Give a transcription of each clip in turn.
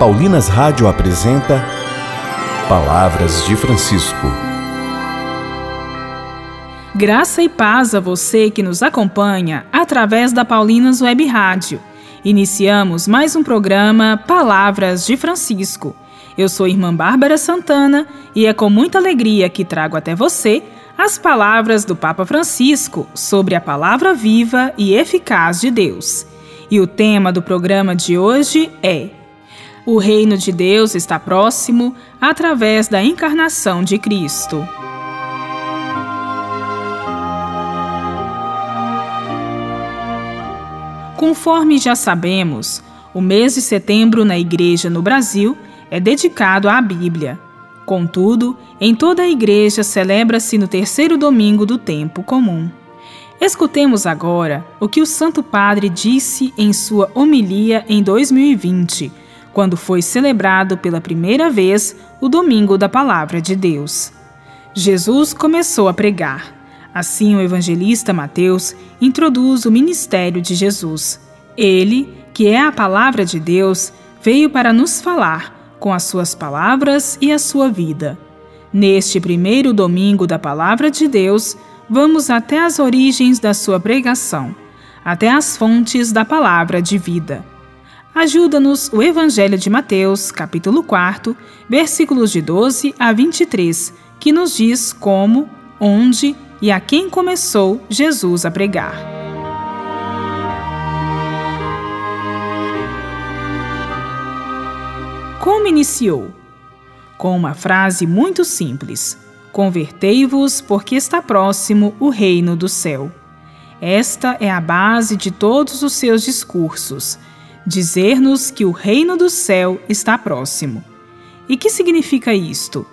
Paulinas Rádio apresenta Palavras de Francisco. Graça e paz a você que nos acompanha através da Paulinas Web Rádio. Iniciamos mais um programa Palavras de Francisco. Eu sou irmã Bárbara Santana e é com muita alegria que trago até você as palavras do Papa Francisco sobre a palavra viva e eficaz de Deus. E o tema do programa de hoje é: O reino de Deus está próximo através da encarnação de Cristo. Conforme já sabemos, o mês de setembro na Igreja no Brasil é dedicado à Bíblia. Contudo, em toda a Igreja celebra-se no terceiro domingo do tempo comum. Escutemos agora o que o Santo Padre disse em sua homilia em 2020, quando foi celebrado pela primeira vez o Domingo da Palavra de Deus. Jesus começou a pregar. Assim, o evangelista Mateus introduz o ministério de Jesus. Ele, que é a palavra de Deus, veio para nos falar com as suas palavras e a sua vida. Neste primeiro domingo da Palavra de Deus, vamos até as origens da sua pregação, até as fontes da palavra de vida. Ajuda-nos o Evangelho de Mateus, capítulo 4, versículos de 12 a 23, que nos diz como, onde e a quem começou Jesus a pregar. Como iniciou? Com uma frase muito simples Convertei-vos, porque está próximo o reino do céu. Esta é a base de todos os seus discursos, dizer-nos que o reino do céu está próximo. E que significa isto?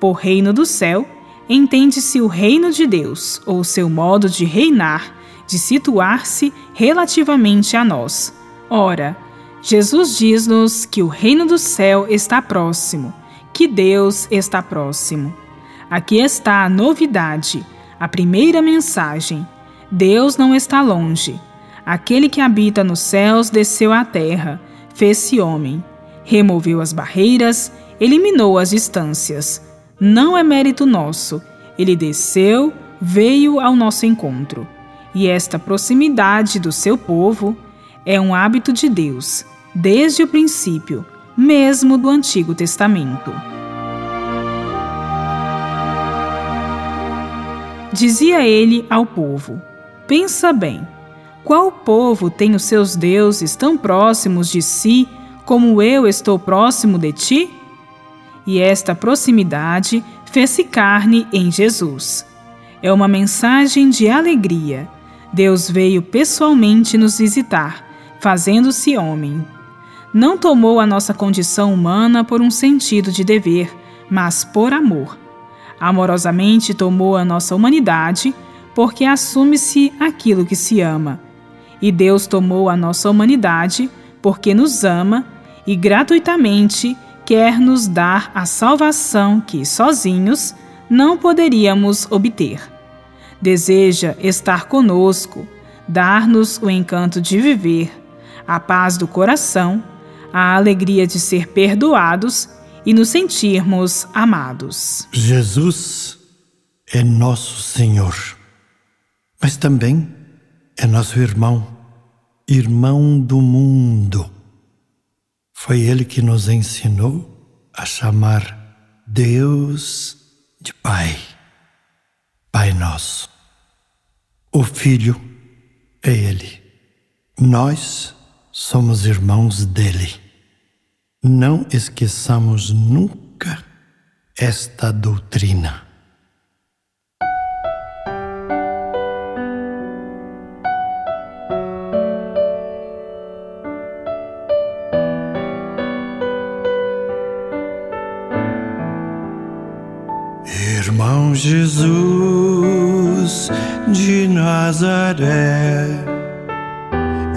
Por reino do céu, entende-se o reino de Deus, ou seu modo de reinar, de situar-se relativamente a nós. Ora, Jesus diz-nos que o reino do céu está próximo, que Deus está próximo. Aqui está a novidade, a primeira mensagem. Deus não está longe. Aquele que habita nos céus desceu à terra, fez-se homem, removeu as barreiras, eliminou as distâncias. Não é mérito nosso. Ele desceu, veio ao nosso encontro. E esta proximidade do seu povo é um hábito de Deus, desde o princípio, mesmo do Antigo Testamento. Dizia ele ao povo: Pensa bem, qual povo tem os seus deuses tão próximos de si como eu estou próximo de ti? E esta proximidade fez-se carne em Jesus. É uma mensagem de alegria. Deus veio pessoalmente nos visitar, fazendo-se homem. Não tomou a nossa condição humana por um sentido de dever, mas por amor Amorosamente tomou a nossa humanidade, porque assume-se aquilo que se ama. E Deus tomou a nossa humanidade, porque nos ama e gratuitamente quer nos dar a salvação que, sozinhos, não poderíamos obter. Deseja estar conosco, dar-nos o encanto de viver, a paz do coração, a alegria de ser perdoados e nos sentirmos amados. Jesus é nosso Senhor, mas também é nosso irmão, irmão do mundo. Foi ele que nos ensinou a chamar Deus de Pai, Pai Nosso. O Filho é Ele. Nós somos irmãos dele. Não esqueçamos nunca esta doutrina. Irmão Jesus de Nazaré,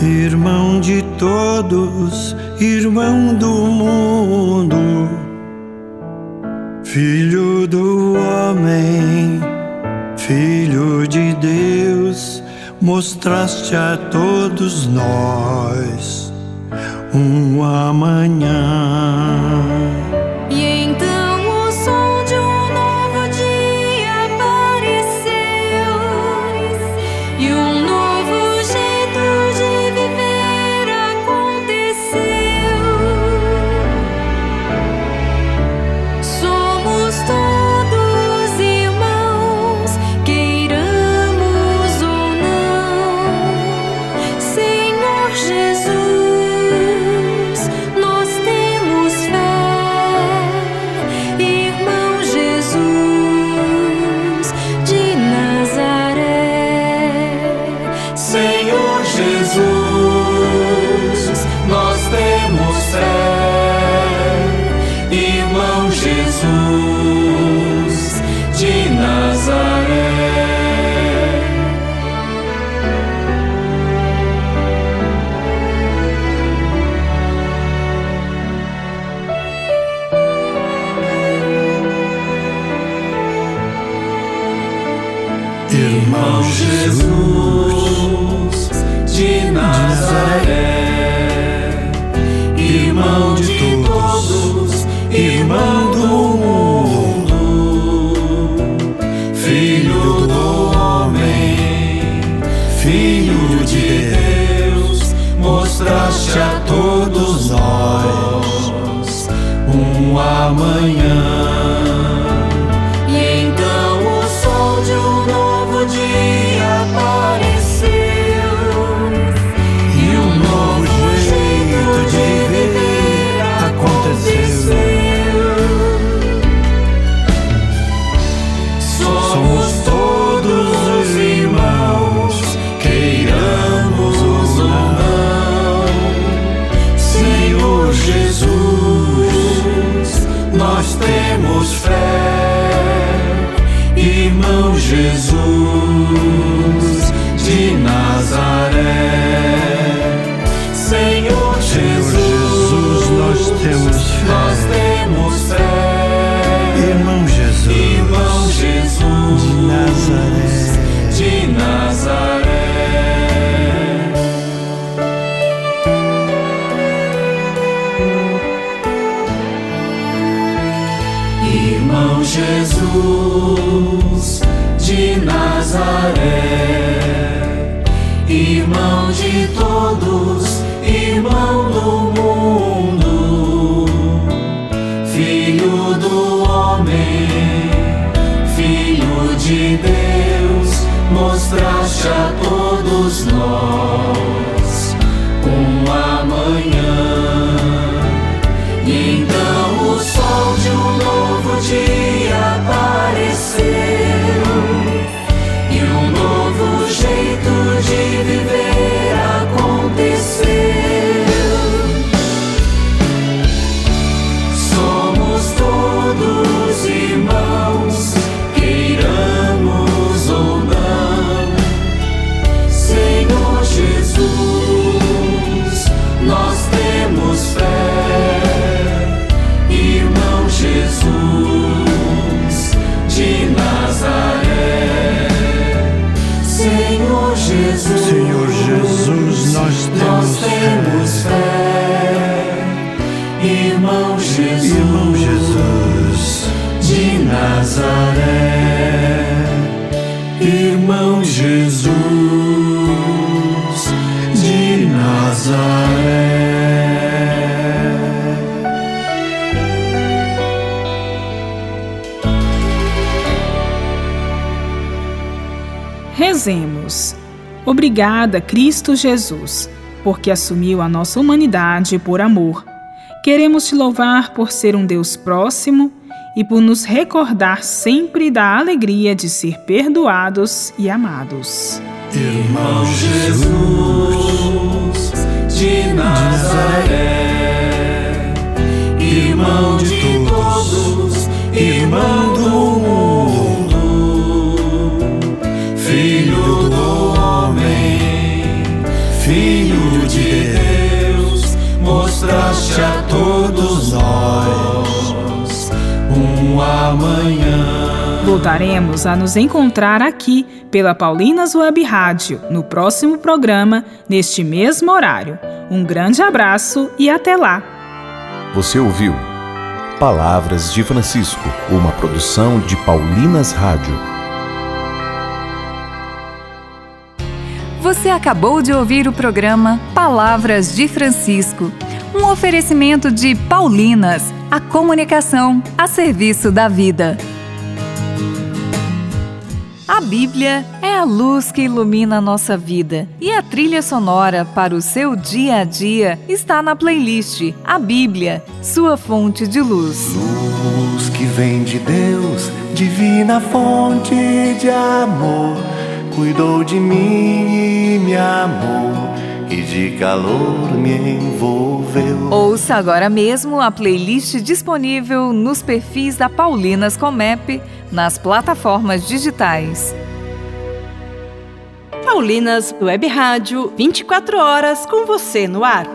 irmão de todos, irmão do mundo, filho do homem, filho de Deus, mostraste a todos nós um amanhã. Jesus. Nazaré, irmão de todos, irmão do mundo, filho do homem, filho de Deus, mostraste a todos nós um amanhã. E então o sol de um novo dia. Senhor Jesus, Senhor Jesus, nós temos Rezemos. Obrigada, Cristo Jesus, porque assumiu a nossa humanidade por amor. Queremos te louvar por ser um Deus próximo e por nos recordar sempre da alegria de ser perdoados e amados. Irmão Jesus de Nazaré, irmão de todos, irmão do mundo Filho do homem, Filho de Deus, mostraste a todos nós um amanhã. Voltaremos a nos encontrar aqui pela Paulinas Web Rádio no próximo programa, neste mesmo horário. Um grande abraço e até lá! Você ouviu? Palavras de Francisco, uma produção de Paulinas Rádio. Você acabou de ouvir o programa Palavras de Francisco, um oferecimento de Paulinas, a comunicação a serviço da vida. A Bíblia é a luz que ilumina a nossa vida e a trilha sonora para o seu dia a dia está na playlist A Bíblia, sua fonte de luz. Luz que vem de Deus, divina fonte de amor, cuidou de mim e me amou e de calor me envolveu. Ouça agora mesmo a playlist disponível nos perfis da Paulinas Comep nas plataformas digitais. Paulinas Web Rádio, 24 horas com você no ar.